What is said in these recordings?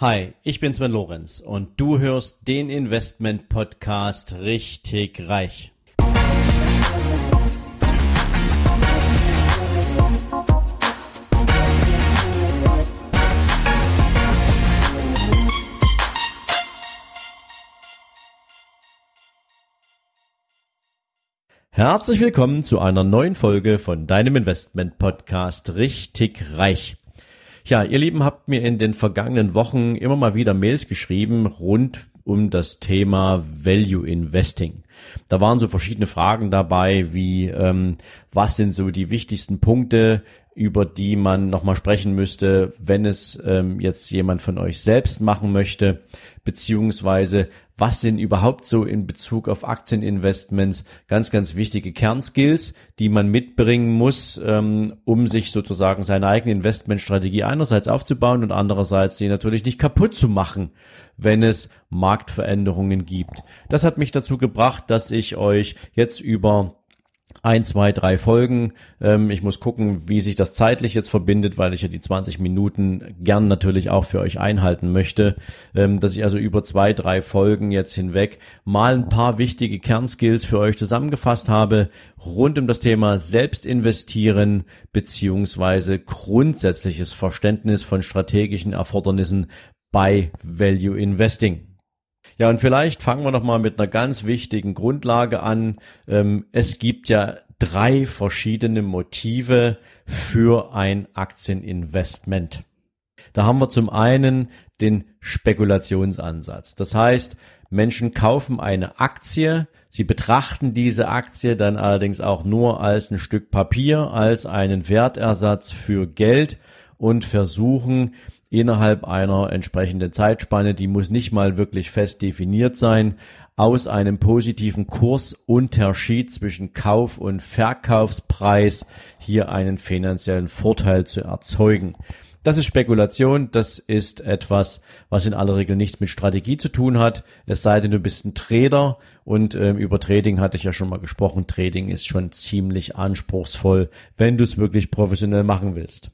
Hi, ich bin Sven Lorenz und du hörst den Investment Podcast richtig reich. Herzlich willkommen zu einer neuen Folge von deinem Investment Podcast richtig reich. Ja, ihr Lieben habt mir in den vergangenen Wochen immer mal wieder Mails geschrieben rund um das Thema Value Investing. Da waren so verschiedene Fragen dabei, wie ähm, was sind so die wichtigsten Punkte, über die man nochmal sprechen müsste, wenn es ähm, jetzt jemand von euch selbst machen möchte, beziehungsweise was sind überhaupt so in Bezug auf Aktieninvestments ganz, ganz wichtige Kernskills, die man mitbringen muss, ähm, um sich sozusagen seine eigene Investmentstrategie einerseits aufzubauen und andererseits sie natürlich nicht kaputt zu machen, wenn es Marktveränderungen gibt. Das hat mich dazu gebracht, dass ich euch jetzt über ein, zwei, drei Folgen. Ähm, ich muss gucken, wie sich das zeitlich jetzt verbindet, weil ich ja die 20 Minuten gern natürlich auch für euch einhalten möchte, ähm, dass ich also über zwei, drei Folgen jetzt hinweg mal ein paar wichtige Kernskills für euch zusammengefasst habe rund um das Thema Selbstinvestieren beziehungsweise grundsätzliches Verständnis von strategischen Erfordernissen bei Value Investing. Ja, und vielleicht fangen wir noch mal mit einer ganz wichtigen Grundlage an. Ähm, es gibt ja drei verschiedene Motive für ein Aktieninvestment. Da haben wir zum einen den Spekulationsansatz. Das heißt, Menschen kaufen eine Aktie, sie betrachten diese Aktie dann allerdings auch nur als ein Stück Papier, als einen Wertersatz für Geld und versuchen innerhalb einer entsprechenden Zeitspanne, die muss nicht mal wirklich fest definiert sein, aus einem positiven Kursunterschied zwischen Kauf- und Verkaufspreis hier einen finanziellen Vorteil zu erzeugen. Das ist Spekulation, das ist etwas, was in aller Regel nichts mit Strategie zu tun hat, es sei denn, du bist ein Trader und ähm, über Trading hatte ich ja schon mal gesprochen. Trading ist schon ziemlich anspruchsvoll, wenn du es wirklich professionell machen willst.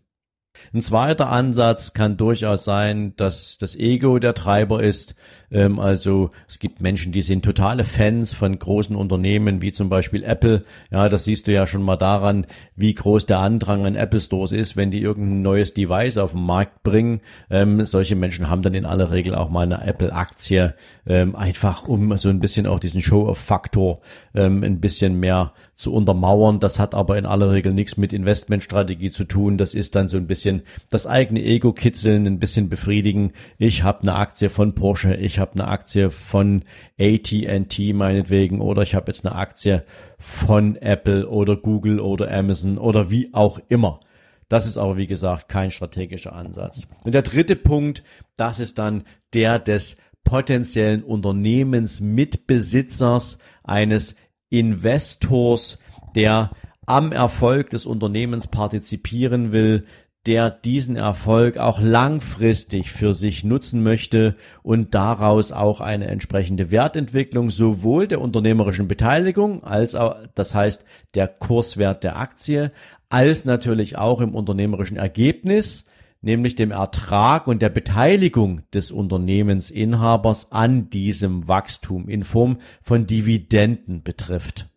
Ein zweiter Ansatz kann durchaus sein, dass das Ego der Treiber ist. Ähm, also es gibt Menschen, die sind totale Fans von großen Unternehmen, wie zum Beispiel Apple. Ja, das siehst du ja schon mal daran, wie groß der Andrang an Apple Stores ist, wenn die irgendein neues Device auf den Markt bringen. Ähm, solche Menschen haben dann in aller Regel auch mal eine Apple-Aktie, ähm, einfach um so ein bisschen auch diesen Show-of-Faktor ähm, ein bisschen mehr zu untermauern. Das hat aber in aller Regel nichts mit Investmentstrategie zu tun. Das ist dann so ein bisschen das eigene Ego kitzeln, ein bisschen befriedigen. Ich habe eine Aktie von Porsche, ich habe eine Aktie von AT&T meinetwegen oder ich habe jetzt eine Aktie von Apple oder Google oder Amazon oder wie auch immer. Das ist aber, wie gesagt, kein strategischer Ansatz. Und der dritte Punkt, das ist dann der des potenziellen Unternehmensmitbesitzers eines Investors, der am Erfolg des Unternehmens partizipieren will, der diesen Erfolg auch langfristig für sich nutzen möchte und daraus auch eine entsprechende Wertentwicklung sowohl der unternehmerischen Beteiligung als auch, das heißt der Kurswert der Aktie, als natürlich auch im unternehmerischen Ergebnis, nämlich dem Ertrag und der Beteiligung des Unternehmensinhabers an diesem Wachstum in Form von Dividenden betrifft.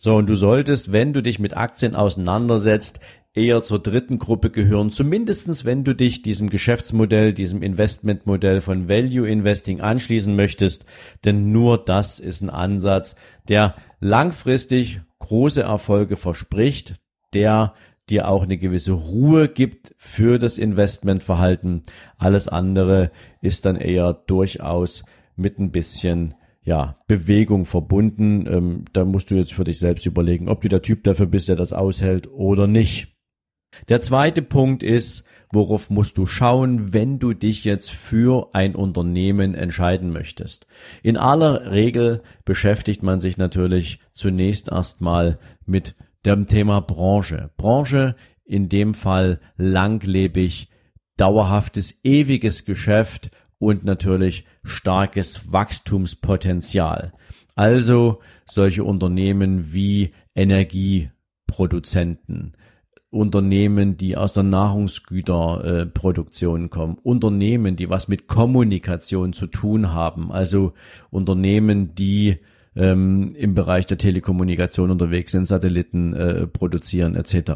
So, und du solltest, wenn du dich mit Aktien auseinandersetzt, eher zur dritten Gruppe gehören, zumindestens wenn du dich diesem Geschäftsmodell, diesem Investmentmodell von Value Investing anschließen möchtest, denn nur das ist ein Ansatz, der langfristig große Erfolge verspricht, der dir auch eine gewisse Ruhe gibt für das Investmentverhalten. Alles andere ist dann eher durchaus mit ein bisschen ja, Bewegung verbunden. Ähm, da musst du jetzt für dich selbst überlegen, ob du der Typ dafür bist, der das aushält oder nicht. Der zweite Punkt ist, worauf musst du schauen, wenn du dich jetzt für ein Unternehmen entscheiden möchtest. In aller Regel beschäftigt man sich natürlich zunächst erstmal mit dem Thema Branche. Branche in dem Fall langlebig, dauerhaftes, ewiges Geschäft und natürlich starkes Wachstumspotenzial. Also solche Unternehmen wie Energieproduzenten, Unternehmen, die aus der Nahrungsgüterproduktion äh, kommen, Unternehmen, die was mit Kommunikation zu tun haben, also Unternehmen, die ähm, im Bereich der Telekommunikation unterwegs sind, Satelliten äh, produzieren etc.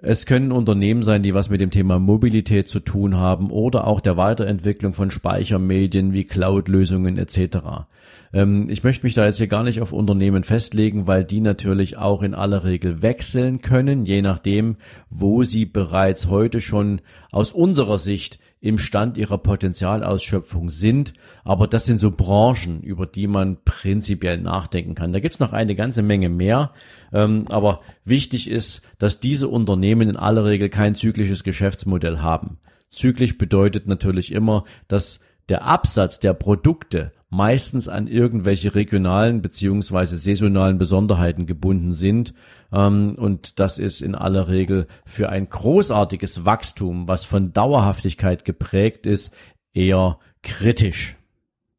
Es können Unternehmen sein, die was mit dem Thema Mobilität zu tun haben oder auch der Weiterentwicklung von Speichermedien wie Cloud-Lösungen etc. Ähm, ich möchte mich da jetzt hier gar nicht auf Unternehmen festlegen, weil die natürlich auch in aller Regel wechseln können, je nachdem, wo sie bereits heute schon aus unserer Sicht im Stand ihrer Potenzialausschöpfung sind. Aber das sind so Branchen, über die man prinzipiell nachdenken kann. Da gibt's noch eine ganze Menge mehr. Ähm, aber wichtig ist, dass diese Unternehmen in aller Regel kein zyklisches Geschäftsmodell haben. Zyklisch bedeutet natürlich immer, dass der Absatz der Produkte meistens an irgendwelche regionalen beziehungsweise saisonalen Besonderheiten gebunden sind. Ähm, und das ist in aller Regel für ein großartiges Wachstum, was von Dauerhaftigkeit geprägt ist, eher kritisch.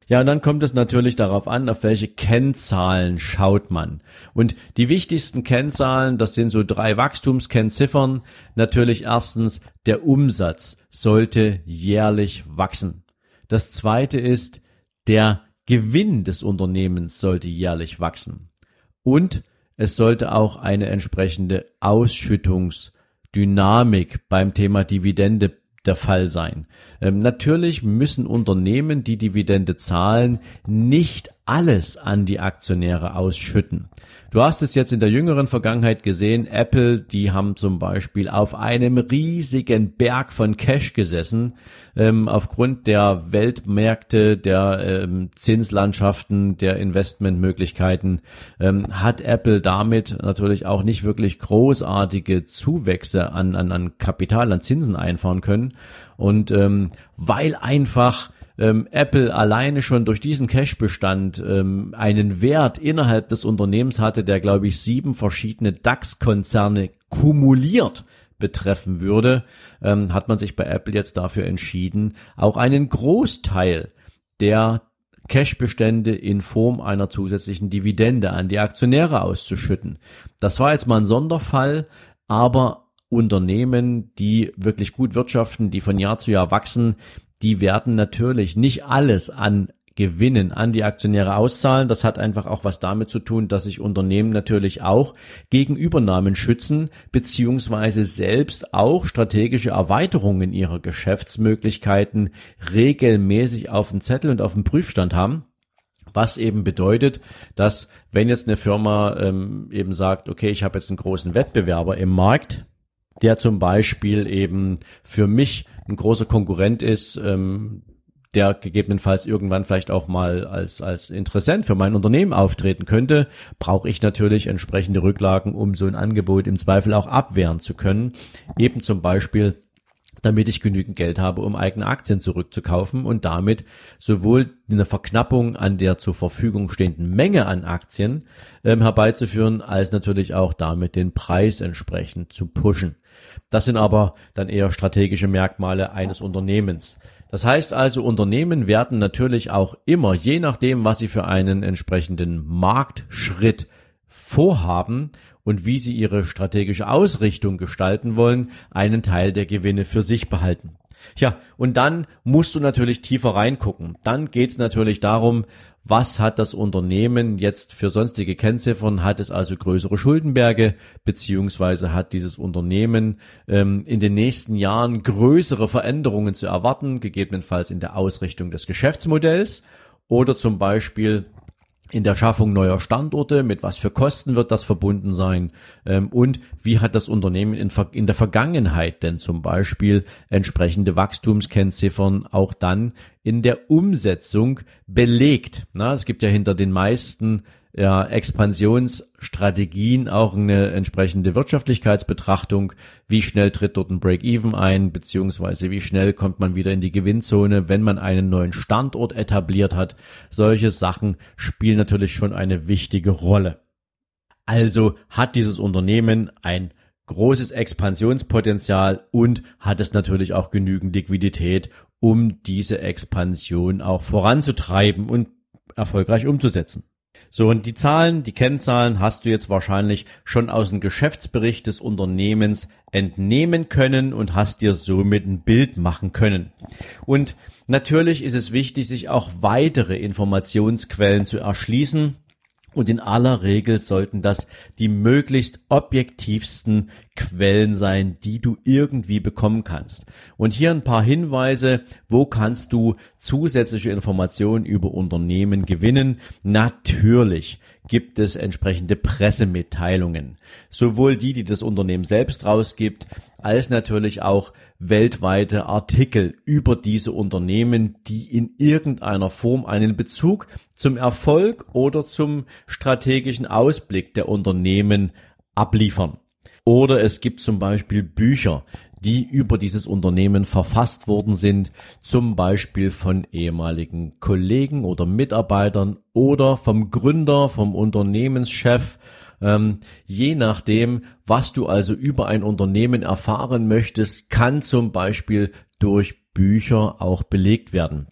Ja, und dann kommt es natürlich darauf an, auf welche Kennzahlen schaut man. Und die wichtigsten Kennzahlen, das sind so drei Wachstumskennziffern. Natürlich erstens, der Umsatz sollte jährlich wachsen. Das zweite ist, der Gewinn des Unternehmens sollte jährlich wachsen. Und es sollte auch eine entsprechende Ausschüttungsdynamik beim Thema Dividende der Fall sein. Ähm, natürlich müssen Unternehmen, die Dividende zahlen, nicht alles an die Aktionäre ausschütten. Du hast es jetzt in der jüngeren Vergangenheit gesehen, Apple, die haben zum Beispiel auf einem riesigen Berg von Cash gesessen, ähm, aufgrund der Weltmärkte, der ähm, Zinslandschaften, der Investmentmöglichkeiten, ähm, hat Apple damit natürlich auch nicht wirklich großartige Zuwächse an, an, an Kapital, an Zinsen einfahren können. Und ähm, weil einfach ähm, Apple alleine schon durch diesen Cash-Bestand ähm, einen Wert innerhalb des Unternehmens hatte, der, glaube ich, sieben verschiedene DAX-Konzerne kumuliert betreffen würde, ähm, hat man sich bei Apple jetzt dafür entschieden, auch einen Großteil der Cash-Bestände in Form einer zusätzlichen Dividende an die Aktionäre auszuschütten. Das war jetzt mal ein Sonderfall, aber Unternehmen, die wirklich gut wirtschaften, die von Jahr zu Jahr wachsen, die werden natürlich nicht alles an Gewinnen an die Aktionäre auszahlen. Das hat einfach auch was damit zu tun, dass sich Unternehmen natürlich auch gegen Übernahmen schützen, beziehungsweise selbst auch strategische Erweiterungen ihrer Geschäftsmöglichkeiten regelmäßig auf dem Zettel und auf dem Prüfstand haben. Was eben bedeutet, dass wenn jetzt eine Firma ähm, eben sagt, okay, ich habe jetzt einen großen Wettbewerber im Markt, der zum Beispiel eben für mich ein großer Konkurrent ist, ähm, der gegebenenfalls irgendwann vielleicht auch mal als, als Interessent für mein Unternehmen auftreten könnte, brauche ich natürlich entsprechende Rücklagen, um so ein Angebot im Zweifel auch abwehren zu können. Eben zum Beispiel damit ich genügend Geld habe, um eigene Aktien zurückzukaufen und damit sowohl eine Verknappung an der zur Verfügung stehenden Menge an Aktien ähm, herbeizuführen, als natürlich auch damit den Preis entsprechend zu pushen. Das sind aber dann eher strategische Merkmale eines Unternehmens. Das heißt also, Unternehmen werden natürlich auch immer, je nachdem, was sie für einen entsprechenden Marktschritt vorhaben und wie sie ihre strategische Ausrichtung gestalten wollen, einen Teil der Gewinne für sich behalten. Ja, und dann musst du natürlich tiefer reingucken. Dann geht's natürlich darum, was hat das Unternehmen jetzt für sonstige Kennziffern? Hat es also größere Schuldenberge, beziehungsweise hat dieses Unternehmen ähm, in den nächsten Jahren größere Veränderungen zu erwarten, gegebenenfalls in der Ausrichtung des Geschäftsmodells oder zum Beispiel in der Schaffung neuer Standorte, mit was für Kosten wird das verbunden sein ähm, und wie hat das Unternehmen in, in, der Vergangenheit denn zum Beispiel entsprechende Wachstumskennziffern auch dann in der Umsetzung belegt. Na, es gibt ja hinter den meisten ja, Expansionsstrategien auch eine entsprechende Wirtschaftlichkeitsbetrachtung. Wie schnell tritt dort ein Break-Even ein, beziehungsweise wie schnell kommt man wieder in die Gewinnzone, wenn man einen neuen Standort etabliert hat. Solche Sachen spielen natürlich schon eine wichtige Rolle. Also hat dieses Unternehmen ein großes Expansionspotenzial und hat es natürlich auch genügend Liquidität, um diese Expansion auch voranzutreiben und erfolgreich umzusetzen. So, und die Zahlen, die Kennzahlen hast du jetzt wahrscheinlich schon aus dem Geschäftsbericht des Unternehmens entnehmen können und hast dir somit ein Bild machen können. Und natürlich ist es wichtig, sich auch weitere Informationsquellen zu erschließen. Und in aller Regel sollten das die möglichst objektivsten Quellen sein, die du irgendwie bekommen kannst. Und hier ein paar Hinweise, wo kannst du zusätzliche Informationen über Unternehmen gewinnen? Natürlich gibt es entsprechende Pressemitteilungen. Sowohl die, die das Unternehmen selbst rausgibt, als natürlich auch weltweite Artikel über diese Unternehmen, die in irgendeiner Form einen Bezug zum Erfolg oder zum strategischen Ausblick der Unternehmen abliefern. Oder es gibt zum Beispiel Bücher, die über dieses Unternehmen verfasst worden sind, zum Beispiel von ehemaligen Kollegen oder Mitarbeitern oder vom Gründer, vom Unternehmenschef, ähm, je nachdem, was du also über ein Unternehmen erfahren möchtest, kann zum Beispiel durch Bücher auch belegt werden.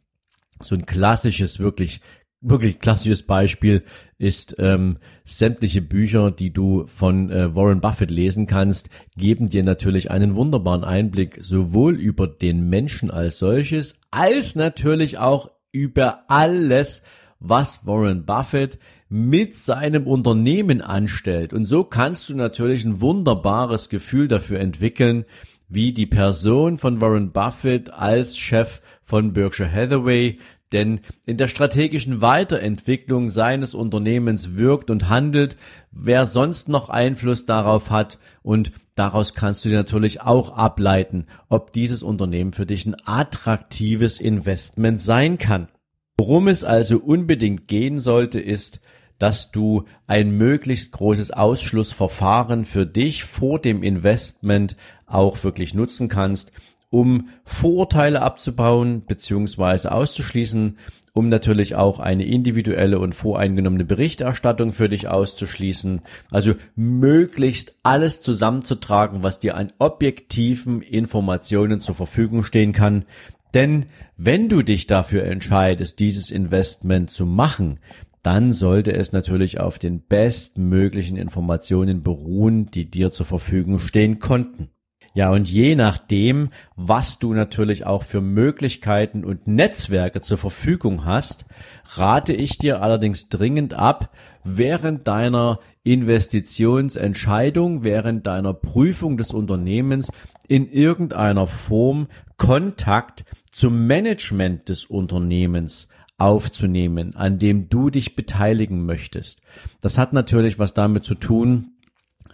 So ein klassisches, wirklich wirklich klassisches Beispiel ist ähm, sämtliche Bücher, die du von äh, Warren Buffett lesen kannst, geben dir natürlich einen wunderbaren Einblick sowohl über den Menschen als solches, als natürlich auch über alles, was Warren Buffett mit seinem Unternehmen anstellt. Und so kannst du natürlich ein wunderbares Gefühl dafür entwickeln, wie die Person von Warren Buffett als Chef von Berkshire Hathaway denn in der strategischen Weiterentwicklung seines Unternehmens wirkt und handelt, wer sonst noch Einfluss darauf hat und daraus kannst du dir natürlich auch ableiten, ob dieses Unternehmen für dich ein attraktives Investment sein kann. Worum es also unbedingt gehen sollte, ist, dass du ein möglichst großes Ausschlussverfahren für dich vor dem Investment auch wirklich nutzen kannst um Vorurteile abzubauen bzw. auszuschließen, um natürlich auch eine individuelle und voreingenommene Berichterstattung für dich auszuschließen. Also möglichst alles zusammenzutragen, was dir an objektiven Informationen zur Verfügung stehen kann. Denn wenn du dich dafür entscheidest, dieses Investment zu machen, dann sollte es natürlich auf den bestmöglichen Informationen beruhen, die dir zur Verfügung stehen konnten. Ja, und je nachdem, was du natürlich auch für Möglichkeiten und Netzwerke zur Verfügung hast, rate ich dir allerdings dringend ab, während deiner Investitionsentscheidung, während deiner Prüfung des Unternehmens in irgendeiner Form Kontakt zum Management des Unternehmens aufzunehmen, an dem du dich beteiligen möchtest. Das hat natürlich was damit zu tun,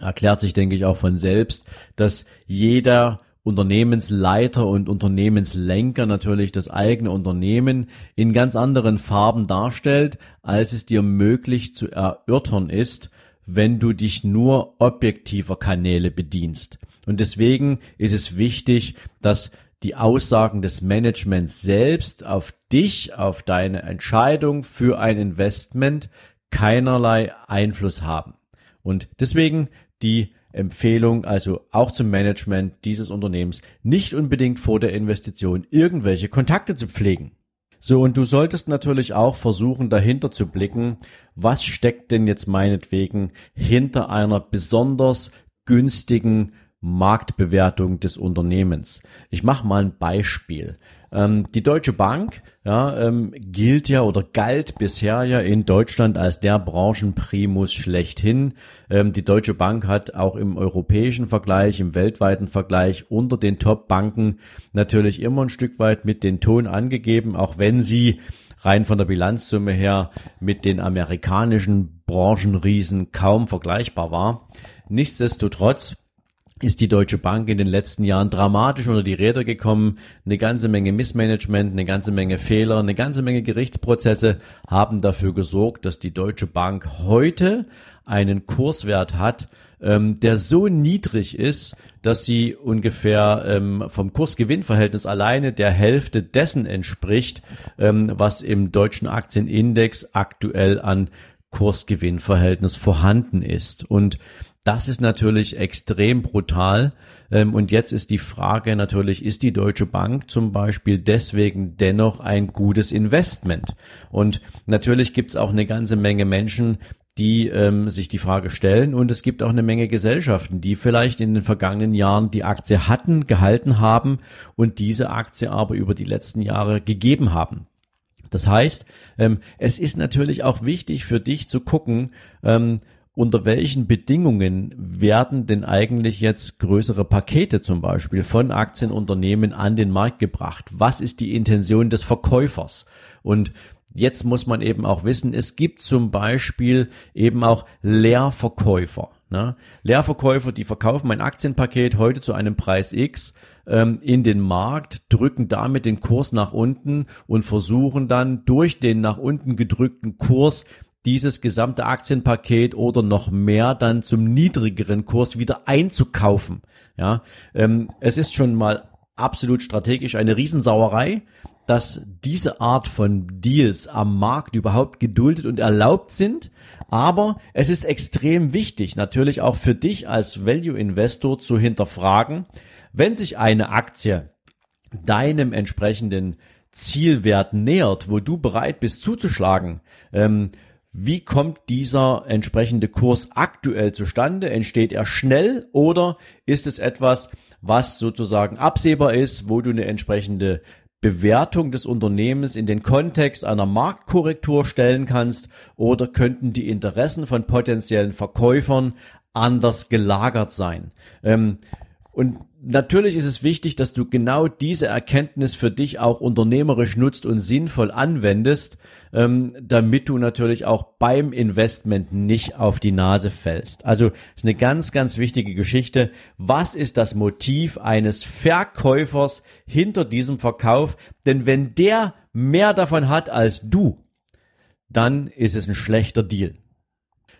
erklärt sich, denke ich, auch von selbst, dass jeder Unternehmensleiter und Unternehmenslenker natürlich das eigene Unternehmen in ganz anderen Farben darstellt, als es dir möglich zu erörtern ist, wenn du dich nur objektiver Kanäle bedienst. Und deswegen ist es wichtig, dass die Aussagen des Managements selbst auf dich, auf deine Entscheidung für ein Investment keinerlei Einfluss haben. Und deswegen die Empfehlung, also auch zum Management dieses Unternehmens, nicht unbedingt vor der Investition irgendwelche Kontakte zu pflegen. So, und du solltest natürlich auch versuchen, dahinter zu blicken, was steckt denn jetzt meinetwegen hinter einer besonders günstigen Marktbewertung des Unternehmens. Ich mache mal ein Beispiel. Ähm, die Deutsche Bank ja, ähm, gilt ja oder galt bisher ja in Deutschland als der Branchenprimus schlechthin. Ähm, die Deutsche Bank hat auch im europäischen Vergleich, im weltweiten Vergleich unter den Top-Banken natürlich immer ein Stück weit mit den Ton angegeben, auch wenn sie rein von der Bilanzsumme her mit den amerikanischen Branchenriesen kaum vergleichbar war. Nichtsdestotrotz ist die Deutsche Bank in den letzten Jahren dramatisch unter die Räder gekommen. Eine ganze Menge Missmanagement, eine ganze Menge Fehler, eine ganze Menge Gerichtsprozesse haben dafür gesorgt, dass die Deutsche Bank heute einen Kurswert hat, ähm, der so niedrig ist, dass sie ungefähr ähm, vom Kursgewinnverhältnis alleine der Hälfte dessen entspricht, ähm, was im deutschen Aktienindex aktuell an Kursgewinnverhältnis vorhanden ist. Und Das ist natürlich extrem brutal. Ähm, und jetzt ist die Frage natürlich, ist die Deutsche Bank zum Beispiel deswegen dennoch ein gutes Investment? Und natürlich gibt es auch eine ganze Menge Menschen, die ähm, sich die Frage stellen. Und es gibt auch eine Menge Gesellschaften, die vielleicht in den vergangenen Jahren die Aktie hatten, gehalten haben und diese Aktie aber über die letzten Jahre gegeben haben. Das heißt, ähm, es ist natürlich auch wichtig für dich zu gucken, ähm, unter welchen Bedingungen werden denn eigentlich jetzt größere Pakete zum Beispiel von Aktienunternehmen an den Markt gebracht? Was ist die Intention des Verkäufers? Und Jetzt muss man eben auch wissen, es gibt zum Beispiel eben auch Leerverkäufer. Ne? Leerverkäufer, die verkaufen ein Aktienpaket heute zu einem Preis X ähm, in den Markt, drücken damit den Kurs nach unten und versuchen dann durch den nach unten gedrückten Kurs dieses gesamte Aktienpaket oder noch mehr dann zum niedrigeren Kurs wieder einzukaufen. Ja, ähm, es ist schon mal absolut strategisch eine Riesensauerei, dass diese Art von Deals am Markt überhaupt geduldet und erlaubt sind. Aber es ist extrem wichtig, natürlich auch für dich als Value Investor zu hinterfragen, wenn sich eine Aktie deinem entsprechenden Zielwert nähert, wo du bereit bist zuzuschlagen, ähm, wie kommt dieser entsprechende Kurs aktuell zustande? Entsteht er schnell oder ist es etwas, was sozusagen absehbar ist, wo du eine entsprechende Bewertung des Unternehmens in den Kontext einer Marktkorrektur stellen kannst oder könnten die Interessen von potenziellen Verkäufern anders gelagert sein. Ähm, und natürlich ist es wichtig, dass du genau diese Erkenntnis für dich auch unternehmerisch nutzt und sinnvoll anwendest, ähm, damit du natürlich auch beim Investment nicht auf die Nase fällst. Also ist eine ganz, ganz wichtige Geschichte. Was ist das Motiv eines Verkäufers hinter diesem Verkauf? Denn wenn der mehr davon hat als du, dann ist es ein schlechter Deal.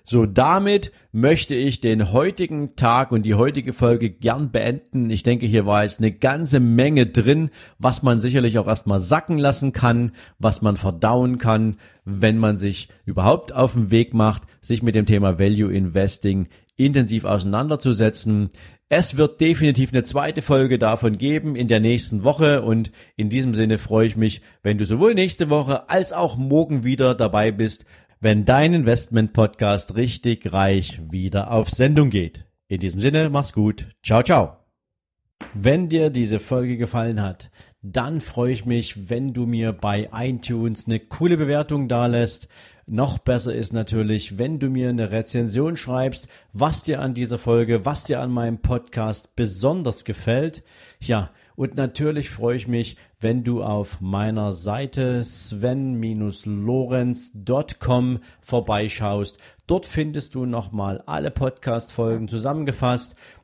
So, damit möchte ich den heutigen Tag und die heutige Folge gern beenden. Ich denke, hier war jetzt eine ganze Menge drin, was man sicherlich auch erstmal sacken lassen kann, was man verdauen kann, wenn man sich überhaupt auf den Weg macht, sich mit dem Thema Value Investing intensiv auseinanderzusetzen. Es wird definitiv eine zweite Folge davon geben in der nächsten Woche und in diesem Sinne freue ich mich, wenn du sowohl nächste Woche als auch morgen wieder dabei bist, wenn dein Investment-Podcast richtig reich wieder auf Sendung geht. In diesem Sinne, mach's gut. Ciao, ciao. Wenn dir diese Folge gefallen hat, dann freue ich mich, wenn du mir bei iTunes eine coole Bewertung dalässt. Noch besser ist natürlich, wenn du mir eine Rezension schreibst, was dir an dieser Folge, was dir an meinem Podcast besonders gefällt. Ja, und natürlich freue ich mich, wenn du auf meiner Seite sven-lorenz.com vorbeischaust. Dort findest du nochmal alle Podcast-Folgen zusammengefasst